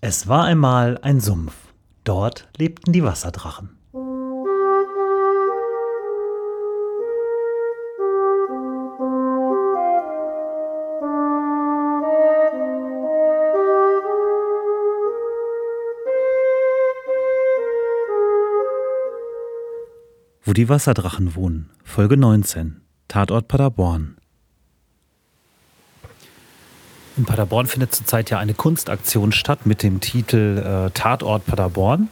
Es war einmal ein Sumpf. Dort lebten die Wasserdrachen. Wo die Wasserdrachen wohnen. Folge 19. Tatort Paderborn. In Paderborn findet zurzeit ja eine Kunstaktion statt mit dem Titel äh, Tatort Paderborn.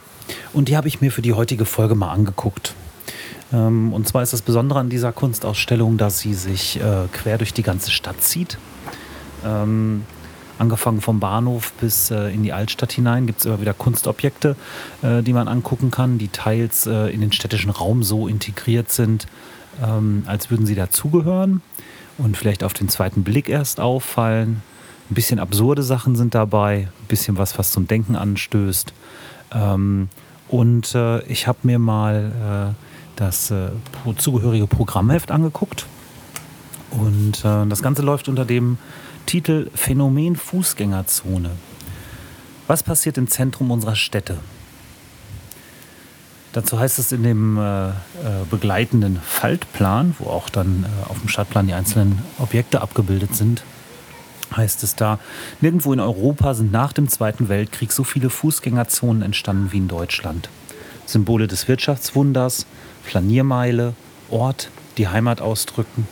Und die habe ich mir für die heutige Folge mal angeguckt. Ähm, und zwar ist das Besondere an dieser Kunstausstellung, dass sie sich äh, quer durch die ganze Stadt zieht. Ähm, angefangen vom Bahnhof bis äh, in die Altstadt hinein gibt es immer wieder Kunstobjekte, äh, die man angucken kann, die teils äh, in den städtischen Raum so integriert sind, ähm, als würden sie dazugehören und vielleicht auf den zweiten Blick erst auffallen. Ein bisschen absurde Sachen sind dabei, ein bisschen was, was zum Denken anstößt. Ähm, und äh, ich habe mir mal äh, das äh, zugehörige Programmheft angeguckt. Und äh, das Ganze läuft unter dem Titel Phänomen Fußgängerzone. Was passiert im Zentrum unserer Städte? Dazu heißt es in dem äh, äh, begleitenden Faltplan, wo auch dann äh, auf dem Stadtplan die einzelnen Objekte abgebildet sind, heißt es da, nirgendwo in Europa sind nach dem Zweiten Weltkrieg so viele Fußgängerzonen entstanden wie in Deutschland. Symbole des Wirtschaftswunders, Flaniermeile, Ort, die Heimat ausdrücken.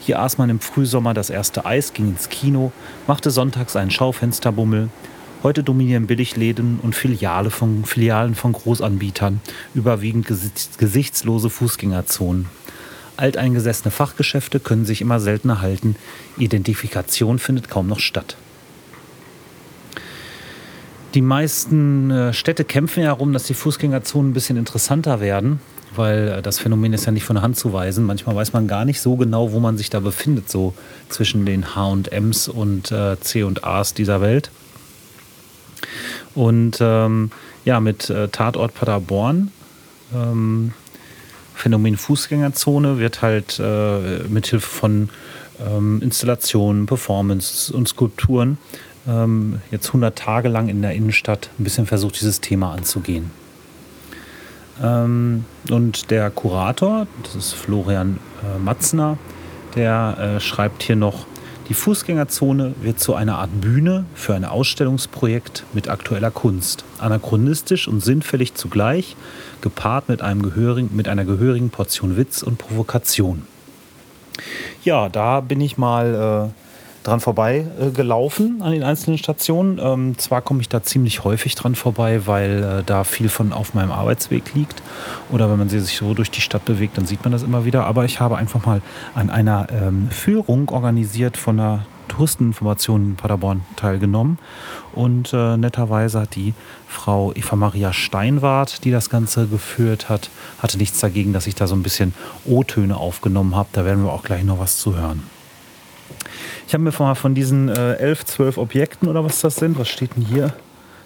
Hier aß man im Frühsommer das erste Eis, ging ins Kino, machte sonntags einen Schaufensterbummel. Heute dominieren Billigläden und Filiale von, Filialen von Großanbietern, überwiegend gesichtslose Fußgängerzonen. Alteingesessene Fachgeschäfte können sich immer seltener halten. Identifikation findet kaum noch statt. Die meisten äh, Städte kämpfen ja darum, dass die Fußgängerzonen ein bisschen interessanter werden, weil äh, das Phänomen ist ja nicht von der Hand zu weisen. Manchmal weiß man gar nicht so genau, wo man sich da befindet, so zwischen den H&Ms und äh, C&As dieser Welt. Und ähm, ja, mit Tatort Paderborn ähm, Phänomen Fußgängerzone wird halt äh, mithilfe von ähm, Installationen, Performance und Skulpturen ähm, jetzt 100 Tage lang in der Innenstadt ein bisschen versucht, dieses Thema anzugehen. Ähm, und der Kurator, das ist Florian äh, Matzner, der äh, schreibt hier noch, die Fußgängerzone wird zu einer Art Bühne für ein Ausstellungsprojekt mit aktueller Kunst. Anachronistisch und sinnfällig zugleich, gepaart mit, einem gehörigen, mit einer gehörigen Portion Witz und Provokation. Ja, da bin ich mal äh, dran vorbei äh, an den einzelnen Stationen. Ähm, zwar komme ich da ziemlich häufig dran vorbei, weil äh, da viel von auf meinem Arbeitsweg liegt. Oder wenn man sich so durch die Stadt bewegt, dann sieht man das immer wieder. Aber ich habe einfach mal an einer ähm, Führung organisiert von einer Touristeninformation in Paderborn teilgenommen. Und äh, netterweise hat die Frau Eva Maria Steinwart, die das Ganze geführt hat, hatte nichts dagegen, dass ich da so ein bisschen O-Töne aufgenommen habe. Da werden wir auch gleich noch was zu hören. Ich habe mir mal von diesen äh, elf, zwölf Objekten oder was das sind, was steht denn hier?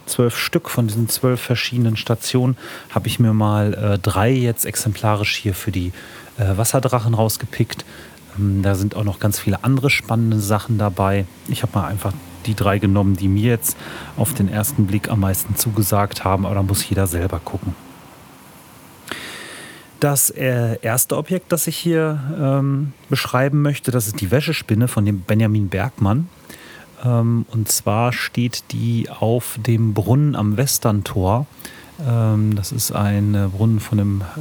Zwölf Stück von diesen zwölf verschiedenen Stationen habe ich mir mal äh, drei jetzt exemplarisch hier für die äh, Wasserdrachen rausgepickt. Ähm, da sind auch noch ganz viele andere spannende Sachen dabei. Ich habe mal einfach die drei genommen, die mir jetzt auf den ersten Blick am meisten zugesagt haben, aber da muss jeder selber gucken. Das äh, erste Objekt, das ich hier ähm, beschreiben möchte, das ist die Wäschespinne von dem Benjamin Bergmann. Ähm, und zwar steht die auf dem Brunnen am Westerntor. Ähm, das ist ein äh, Brunnen von dem äh,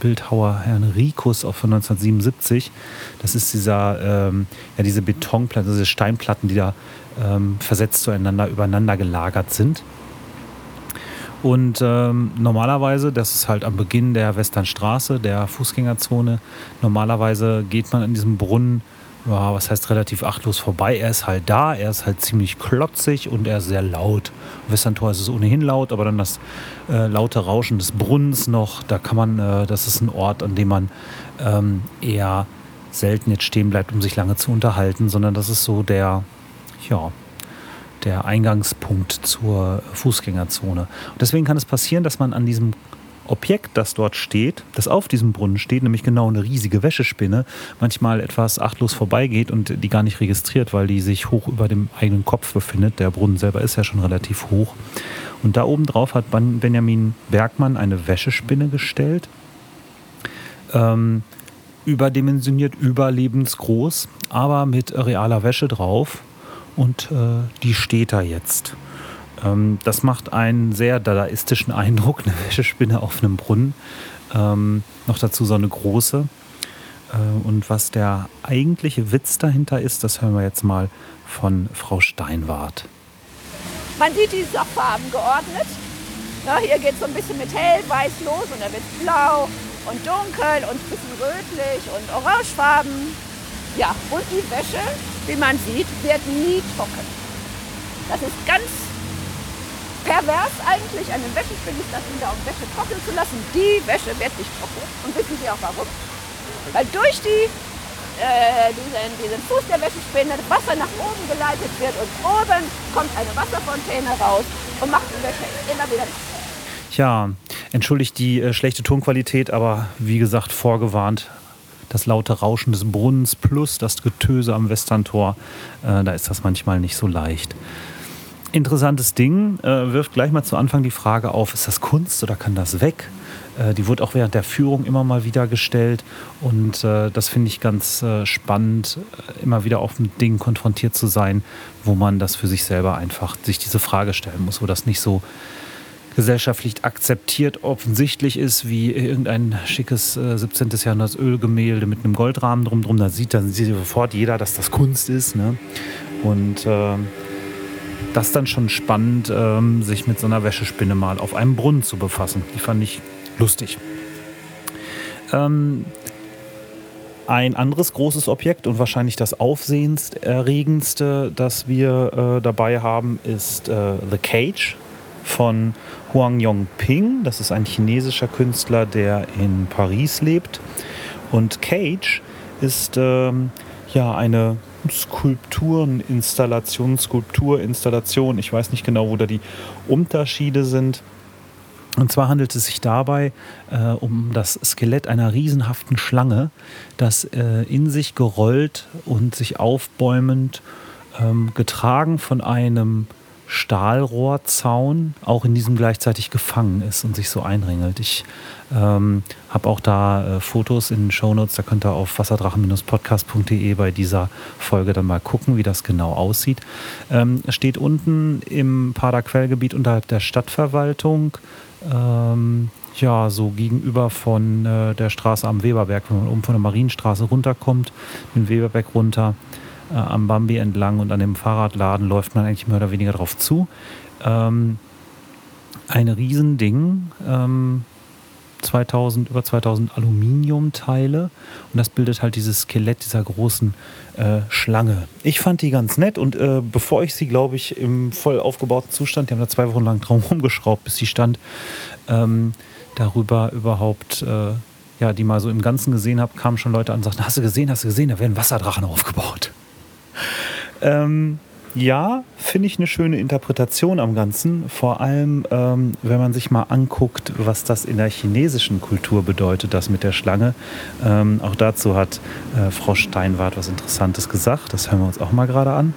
Bildhauer Herrn Rikus von 1977. Das ist dieser, ähm, ja, diese Betonplatten, diese Steinplatten, die da ähm, versetzt zueinander, übereinander gelagert sind. Und ähm, normalerweise, das ist halt am Beginn der Westernstraße, der Fußgängerzone, normalerweise geht man an diesem Brunnen ja, was heißt relativ achtlos vorbei. Er ist halt da, er ist halt ziemlich klotzig und er ist sehr laut. Westerntor ist es ohnehin laut, aber dann das äh, laute Rauschen des Brunnens noch, da kann man, äh, das ist ein Ort, an dem man ähm, eher selten jetzt stehen bleibt, um sich lange zu unterhalten, sondern das ist so der, ja, der Eingangspunkt zur Fußgängerzone. Und deswegen kann es passieren, dass man an diesem Objekt, das dort steht, das auf diesem Brunnen steht, nämlich genau eine riesige Wäschespinne, manchmal etwas achtlos vorbeigeht und die gar nicht registriert, weil die sich hoch über dem eigenen Kopf befindet. Der Brunnen selber ist ja schon relativ hoch. Und da oben drauf hat Benjamin Bergmann eine Wäschespinne gestellt. Ähm, überdimensioniert, überlebensgroß, aber mit realer Wäsche drauf. Und äh, die steht da jetzt. Ähm, das macht einen sehr dadaistischen Eindruck, eine Wäschespinne auf einem Brunnen. Ähm, noch dazu so eine große. Äh, und was der eigentliche Witz dahinter ist, das hören wir jetzt mal von Frau Steinwart. Man sieht die Farben geordnet. Ja, hier geht es so ein bisschen mit hellweiß los und dann wird blau und dunkel und ein bisschen rötlich und orangefarben. Ja, und die Wäsche, wie man sieht, wird nie trocken. Das ist ganz pervers eigentlich an den Wäschespinnis, das wieder um Wäsche trocknen zu lassen. Die Wäsche wird nicht trocken. Und wissen Sie auch warum? Weil durch die, äh, diesen, diesen Fuß der Wäschespinne Wasser nach oben geleitet wird und oben kommt eine Wasserfontäne raus und macht die Wäsche immer wieder Ja, entschuldigt die äh, schlechte Tonqualität, aber wie gesagt, vorgewarnt. Das laute Rauschen des Brunnens plus das Getöse am Westerntor, äh, da ist das manchmal nicht so leicht interessantes Ding. Äh, wirft gleich mal zu Anfang die Frage auf, ist das Kunst oder kann das weg? Äh, die wurde auch während der Führung immer mal wieder gestellt. Und äh, das finde ich ganz äh, spannend, äh, immer wieder auf ein Ding konfrontiert zu sein, wo man das für sich selber einfach sich diese Frage stellen muss, wo das nicht so gesellschaftlich akzeptiert offensichtlich ist, wie irgendein schickes äh, 17. Jahrhunderts Ölgemälde mit einem Goldrahmen drumherum. Da sieht dann sieht sofort jeder, dass das Kunst ist. Ne? Und äh, das dann schon spannend, ähm, sich mit so einer Wäschespinne mal auf einem Brunnen zu befassen. Die fand ich lustig. Ähm, ein anderes großes Objekt und wahrscheinlich das aufsehenserregendste, das wir äh, dabei haben, ist äh, The Cage von Huang Yongping. Das ist ein chinesischer Künstler, der in Paris lebt. Und Cage ist ähm, ja eine Skulptureninstallation, Skulpturinstallation. Ich weiß nicht genau, wo da die Unterschiede sind. Und zwar handelt es sich dabei äh, um das Skelett einer riesenhaften Schlange, das äh, in sich gerollt und sich aufbäumend ähm, getragen von einem Stahlrohrzaun auch in diesem gleichzeitig gefangen ist und sich so einringelt. Ich ähm, habe auch da äh, Fotos in den Shownotes, da könnt ihr auf wasserdrachen-podcast.de bei dieser Folge dann mal gucken, wie das genau aussieht. Ähm, steht unten im Paderquellgebiet unterhalb der Stadtverwaltung. Ähm, ja, so gegenüber von äh, der Straße am Weberberg, wenn man oben von der Marienstraße runterkommt, den Weberberg runter, äh, am Bambi entlang und an dem Fahrradladen läuft man eigentlich mehr oder weniger drauf zu. Ähm, ein Riesending, ähm, 2000, über 2000 Aluminiumteile und das bildet halt dieses Skelett dieser großen äh, Schlange. Ich fand die ganz nett und äh, bevor ich sie, glaube ich, im voll aufgebauten Zustand, die haben da zwei Wochen lang drum rumgeschraubt, bis sie stand, ähm, darüber überhaupt äh, ja, die mal so im Ganzen gesehen habe, kamen schon Leute an und sagten, hast du gesehen, hast du gesehen, da werden Wasserdrachen aufgebaut. Ähm, ja, finde ich eine schöne Interpretation am Ganzen. Vor allem, ähm, wenn man sich mal anguckt, was das in der chinesischen Kultur bedeutet, das mit der Schlange. Ähm, auch dazu hat äh, Frau Steinwart was Interessantes gesagt. Das hören wir uns auch mal gerade an.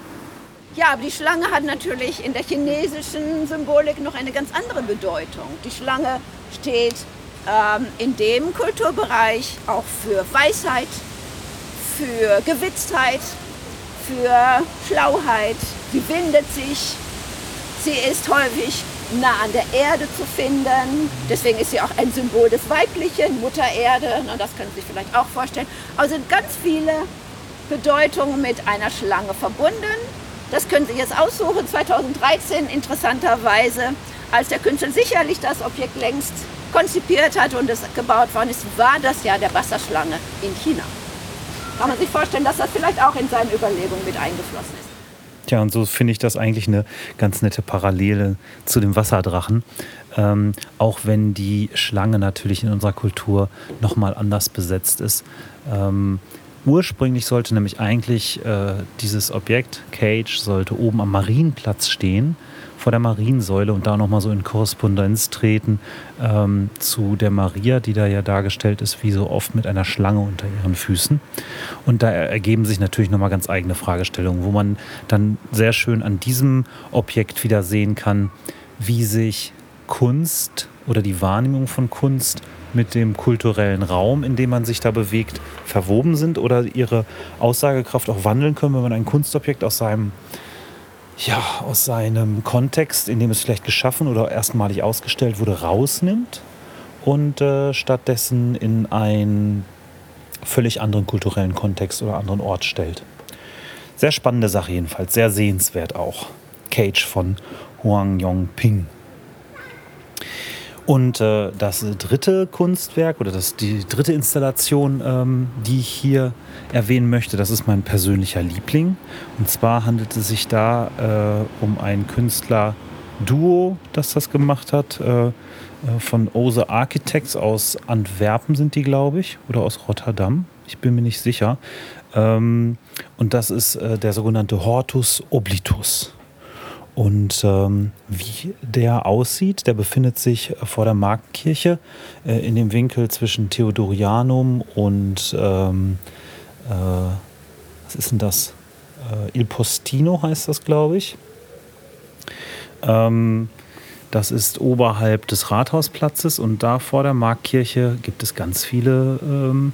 Ja, aber die Schlange hat natürlich in der chinesischen Symbolik noch eine ganz andere Bedeutung. Die Schlange steht ähm, in dem Kulturbereich auch für Weisheit, für Gewitztheit, für Schlauheit. Sie windet sich. Sie ist häufig nah an der Erde zu finden. Deswegen ist sie auch ein Symbol des Weiblichen, Mutter Erde. Und das können Sie sich vielleicht auch vorstellen. Also sind ganz viele Bedeutungen mit einer Schlange verbunden. Das können Sie jetzt aussuchen. 2013 interessanterweise, als der Künstler sicherlich das Objekt längst konzipiert hat und es gebaut worden ist, war das ja der Wasserschlange in China kann man sich vorstellen, dass das vielleicht auch in seine Überlegungen mit eingeflossen ist. Tja, und so finde ich das eigentlich eine ganz nette Parallele zu dem Wasserdrachen. Ähm, auch wenn die Schlange natürlich in unserer Kultur nochmal anders besetzt ist. Ähm, Ursprünglich sollte nämlich eigentlich äh, dieses Objekt, Cage, sollte oben am Marienplatz stehen, vor der Mariensäule und da nochmal so in Korrespondenz treten ähm, zu der Maria, die da ja dargestellt ist, wie so oft mit einer Schlange unter ihren Füßen. Und da ergeben sich natürlich nochmal ganz eigene Fragestellungen, wo man dann sehr schön an diesem Objekt wieder sehen kann, wie sich Kunst oder die Wahrnehmung von Kunst mit dem kulturellen Raum, in dem man sich da bewegt, verwoben sind oder ihre Aussagekraft auch wandeln können, wenn man ein Kunstobjekt aus seinem, ja, aus seinem Kontext, in dem es vielleicht geschaffen oder erstmalig ausgestellt wurde, rausnimmt und äh, stattdessen in einen völlig anderen kulturellen Kontext oder anderen Ort stellt. Sehr spannende Sache jedenfalls, sehr sehenswert auch. Cage von Huang Yongping. Und äh, das dritte Kunstwerk oder das, die dritte Installation, ähm, die ich hier erwähnen möchte, das ist mein persönlicher Liebling. Und zwar handelt es sich da äh, um ein Künstler-Duo, das das gemacht hat. Äh, äh von Ose Architects aus Antwerpen sind die, glaube ich, oder aus Rotterdam. Ich bin mir nicht sicher. Ähm, und das ist äh, der sogenannte Hortus Oblitus. Und ähm, wie der aussieht, der befindet sich vor der Marktkirche äh, in dem Winkel zwischen Theodorianum und ähm, äh, was ist denn das? Äh, Il Postino heißt das, glaube ich. Ähm, das ist oberhalb des Rathausplatzes und da vor der Marktkirche gibt es ganz viele ähm,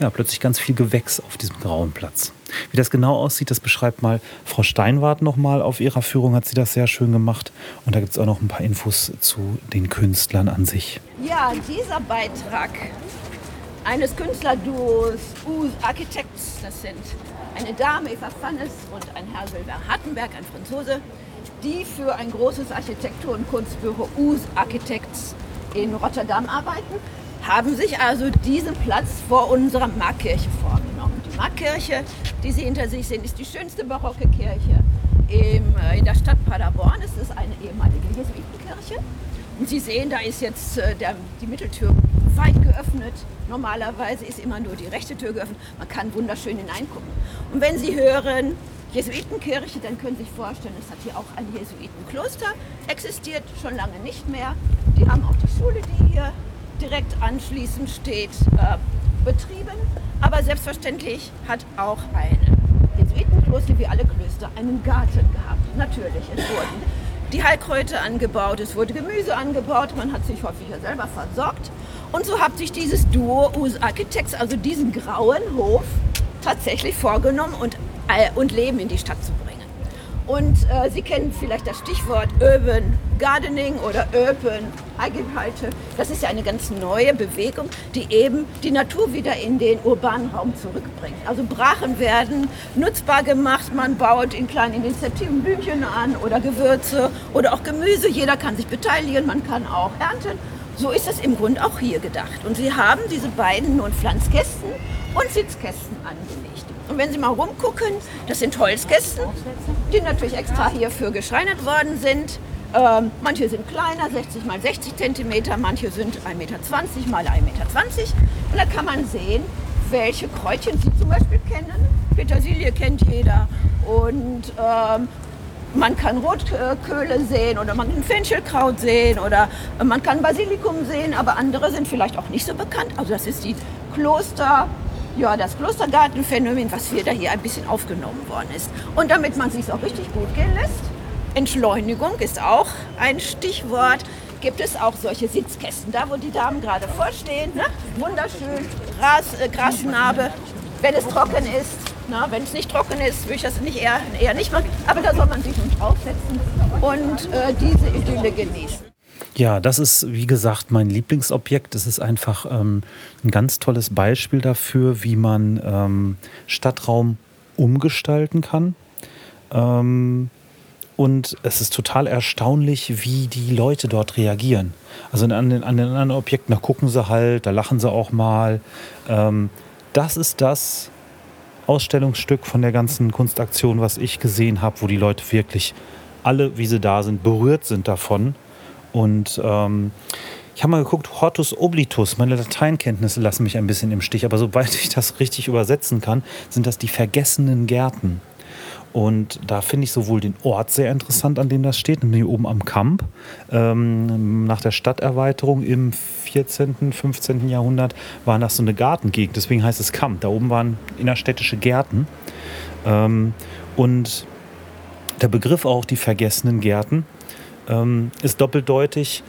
ja, plötzlich ganz viel Gewächs auf diesem grauen Platz. Wie das genau aussieht, das beschreibt mal Frau Steinwart nochmal. Auf ihrer Führung hat sie das sehr schön gemacht. Und da gibt es auch noch ein paar Infos zu den Künstlern an sich. Ja, dieser Beitrag eines Künstlerduos Us Architects, das sind eine Dame, Eva Fannes, und ein Herr Silver Hartenberg, ein Franzose, die für ein großes Architektur- und Kunstbüro Us Architects in Rotterdam arbeiten haben sich also diesen Platz vor unserer Markkirche vorgenommen. Die Markkirche, die Sie hinter sich sehen, ist die schönste barocke Kirche äh, in der Stadt Paderborn. Es ist eine ehemalige Jesuitenkirche. Und Sie sehen, da ist jetzt äh, der, die Mitteltür weit geöffnet. Normalerweise ist immer nur die rechte Tür geöffnet. Man kann wunderschön hineingucken. Und wenn Sie hören Jesuitenkirche, dann können Sie sich vorstellen, es hat hier auch ein Jesuitenkloster existiert, schon lange nicht mehr. Die haben auch die Schule, die hier direkt anschließend steht, äh, betrieben. Aber selbstverständlich hat auch ein Jesuitenkloster wie alle Klöster einen Garten gehabt. Natürlich, es wurden die Heilkräuter angebaut, es wurde Gemüse angebaut, man hat sich häufig ja selber versorgt. Und so hat sich dieses Duo US Architects, also diesen grauen Hof, tatsächlich vorgenommen und, äh, und Leben in die Stadt zu bringen. Und äh, Sie kennen vielleicht das Stichwort Urban Gardening oder Urban Agriculture. Das ist ja eine ganz neue Bewegung, die eben die Natur wieder in den urbanen Raum zurückbringt. Also Brachen werden nutzbar gemacht, man baut in kleinen Initiativen Blümchen an oder Gewürze oder auch Gemüse. Jeder kann sich beteiligen, man kann auch ernten. So ist es im Grunde auch hier gedacht. Und Sie haben diese beiden nun Pflanzkästen und Sitzkästen angelegt. Und wenn Sie mal rumgucken, das sind Holzkästen, die natürlich extra hierfür geschreinert worden sind. Ähm, manche sind kleiner, 60 mal 60 Zentimeter, manche sind 1,20 Meter mal 1,20 Meter. Und da kann man sehen, welche Kräutchen Sie zum Beispiel kennen. Petersilie kennt jeder. Und ähm, man kann Rotköhle sehen oder man kann Fenchelkraut sehen oder man kann Basilikum sehen, aber andere sind vielleicht auch nicht so bekannt. Also das ist die Kloster ja, das Klostergartenphänomen, was wieder hier ein bisschen aufgenommen worden ist. Und damit man sich auch richtig gut gehen lässt, Entschleunigung ist auch ein Stichwort, gibt es auch solche Sitzkästen, da wo die Damen gerade vorstehen. Ne? Wunderschön, Gras, äh, Grasnarbe, wenn es trocken ist. Wenn es nicht trocken ist, würde ich das nicht eher, eher nicht machen. Aber da soll man sich nun draufsetzen und äh, diese Idylle genießen. Ja, das ist, wie gesagt, mein Lieblingsobjekt. Es ist einfach ähm, ein ganz tolles Beispiel dafür, wie man ähm, Stadtraum umgestalten kann. Ähm, und es ist total erstaunlich, wie die Leute dort reagieren. Also an den, an den anderen Objekten, da gucken sie halt, da lachen sie auch mal. Ähm, das ist das Ausstellungsstück von der ganzen Kunstaktion, was ich gesehen habe, wo die Leute wirklich alle, wie sie da sind, berührt sind davon und ähm, Ich habe mal geguckt, Hortus oblitus. Meine Lateinkenntnisse lassen mich ein bisschen im Stich, aber sobald ich das richtig übersetzen kann, sind das die vergessenen Gärten. Und da finde ich sowohl den Ort sehr interessant, an dem das steht, nämlich oben am Kamp. Ähm, nach der Stadterweiterung im 14., 15. Jahrhundert war das so eine Gartengegend, deswegen heißt es Kamp. Da oben waren innerstädtische Gärten. Ähm, und der Begriff auch die vergessenen Gärten ähm, ist doppeldeutig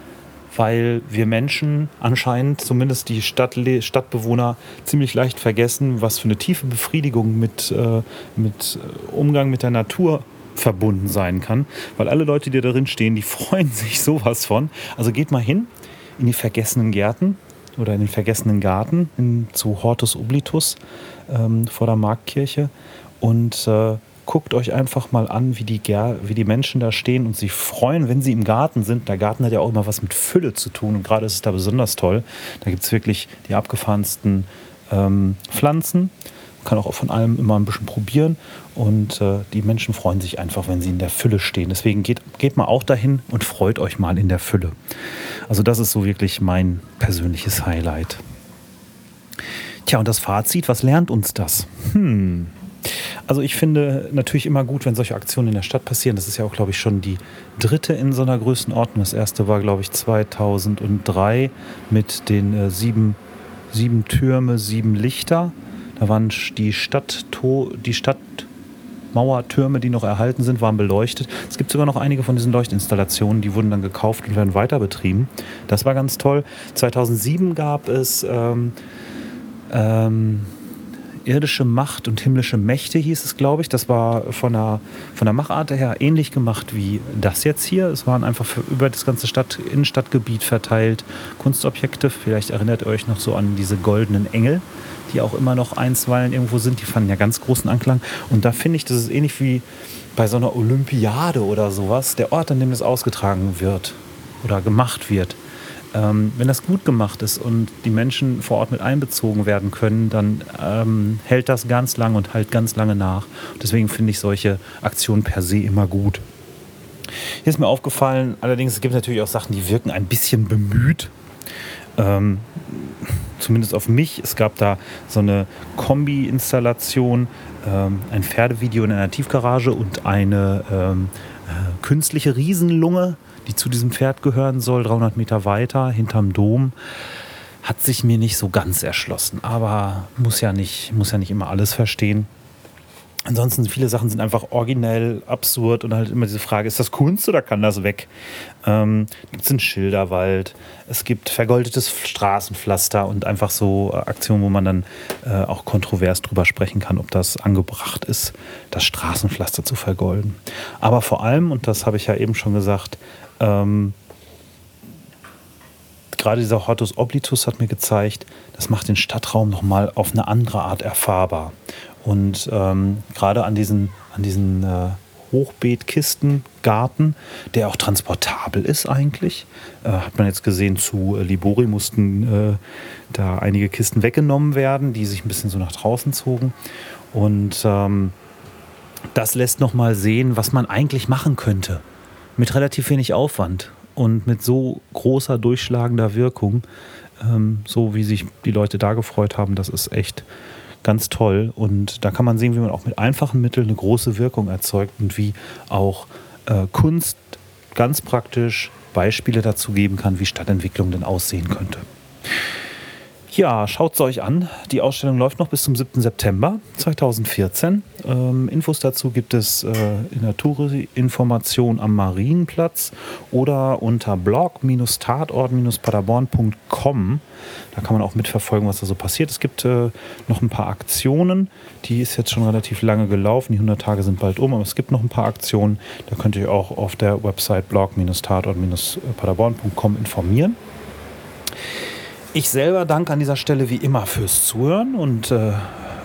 weil wir Menschen anscheinend, zumindest die Stadt, Stadtbewohner, ziemlich leicht vergessen, was für eine tiefe Befriedigung mit, äh, mit Umgang mit der Natur verbunden sein kann. Weil alle Leute, die darin stehen, die freuen sich sowas von. Also geht mal hin in die vergessenen Gärten oder in den vergessenen Garten in, zu Hortus Oblitus ähm, vor der Marktkirche und äh, guckt euch einfach mal an, wie die, wie die Menschen da stehen und sich freuen, wenn sie im Garten sind. Der Garten hat ja auch immer was mit Fülle zu tun und gerade ist es da besonders toll. Da gibt es wirklich die abgefahrensten ähm, Pflanzen. Man kann auch von allem immer ein bisschen probieren und äh, die Menschen freuen sich einfach, wenn sie in der Fülle stehen. Deswegen geht, geht mal auch dahin und freut euch mal in der Fülle. Also das ist so wirklich mein persönliches Highlight. Tja, und das Fazit, was lernt uns das? Hm, also ich finde natürlich immer gut, wenn solche Aktionen in der Stadt passieren. Das ist ja auch, glaube ich, schon die dritte in so einer Größenordnung. Das erste war, glaube ich, 2003 mit den äh, sieben, sieben Türme, sieben Lichter. Da waren die Stadt, die Stadtmauertürme, die noch erhalten sind, waren beleuchtet. Es gibt sogar noch einige von diesen Leuchtinstallationen, die wurden dann gekauft und werden weiter betrieben. Das war ganz toll. 2007 gab es ähm, ähm, irdische Macht und himmlische Mächte hieß es, glaube ich. Das war von der, von der Machart her ähnlich gemacht wie das jetzt hier. Es waren einfach über das ganze Stadt, Innenstadtgebiet verteilt Kunstobjekte. Vielleicht erinnert ihr euch noch so an diese goldenen Engel, die auch immer noch einstweilen irgendwo sind. Die fanden ja ganz großen Anklang. Und da finde ich, das ist ähnlich wie bei so einer Olympiade oder sowas. Der Ort, an dem das ausgetragen wird oder gemacht wird ähm, wenn das gut gemacht ist und die Menschen vor Ort mit einbezogen werden können, dann ähm, hält das ganz lange und halt ganz lange nach. Deswegen finde ich solche Aktionen per se immer gut. Hier ist mir aufgefallen, allerdings es gibt natürlich auch Sachen, die wirken ein bisschen bemüht. Ähm, zumindest auf mich. Es gab da so eine Kombi-Installation, ähm, ein Pferdevideo in einer Tiefgarage und eine ähm, äh, künstliche Riesenlunge die zu diesem Pferd gehören soll, 300 Meter weiter, hinterm Dom, hat sich mir nicht so ganz erschlossen. Aber muss ja nicht, muss ja nicht immer alles verstehen. Ansonsten viele Sachen sind einfach originell, absurd und halt immer diese Frage, ist das Kunst oder kann das weg? Ähm, gibt es einen Schilderwald, es gibt vergoldetes Straßenpflaster und einfach so äh, Aktionen, wo man dann äh, auch kontrovers drüber sprechen kann, ob das angebracht ist, das Straßenpflaster zu vergolden. Aber vor allem, und das habe ich ja eben schon gesagt, ähm, gerade dieser Hortus Oblitus hat mir gezeigt, das macht den Stadtraum nochmal auf eine andere Art erfahrbar. Und ähm, gerade an diesen, an diesen äh, Hochbeetkistengarten, der auch transportabel ist eigentlich. Äh, hat man jetzt gesehen, zu äh, Libori mussten äh, da einige Kisten weggenommen werden, die sich ein bisschen so nach draußen zogen. Und ähm, das lässt nochmal sehen, was man eigentlich machen könnte mit relativ wenig Aufwand und mit so großer durchschlagender Wirkung, ähm, so wie sich die Leute da gefreut haben, das ist echt ganz toll. Und da kann man sehen, wie man auch mit einfachen Mitteln eine große Wirkung erzeugt und wie auch äh, Kunst ganz praktisch Beispiele dazu geben kann, wie Stadtentwicklung denn aussehen könnte. Ja, schaut es euch an. Die Ausstellung läuft noch bis zum 7. September 2014. Ähm, Infos dazu gibt es äh, in der Tourinformation am Marienplatz oder unter blog-tatort-paderborn.com. Da kann man auch mitverfolgen, was da so passiert. Es gibt äh, noch ein paar Aktionen. Die ist jetzt schon relativ lange gelaufen. Die 100 Tage sind bald um, aber es gibt noch ein paar Aktionen. Da könnt ihr auch auf der Website blog-tatort-paderborn.com informieren. Ich selber danke an dieser Stelle wie immer fürs Zuhören und äh,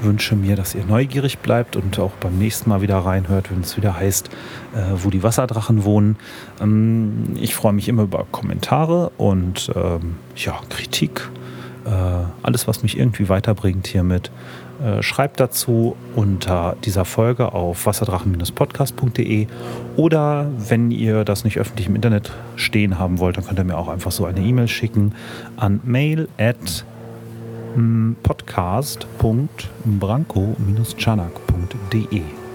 wünsche mir, dass ihr neugierig bleibt und auch beim nächsten Mal wieder reinhört, wenn es wieder heißt, äh, wo die Wasserdrachen wohnen. Ähm, ich freue mich immer über Kommentare und ähm, ja, Kritik. äh, alles, was mich irgendwie weiterbringt hiermit. Äh, schreibt dazu unter dieser Folge auf wasserdrachen-podcast.de oder wenn ihr das nicht öffentlich im Internet stehen haben wollt, dann könnt ihr mir auch einfach so eine E-Mail schicken an mail at hm, podcast.branko-chanak.de.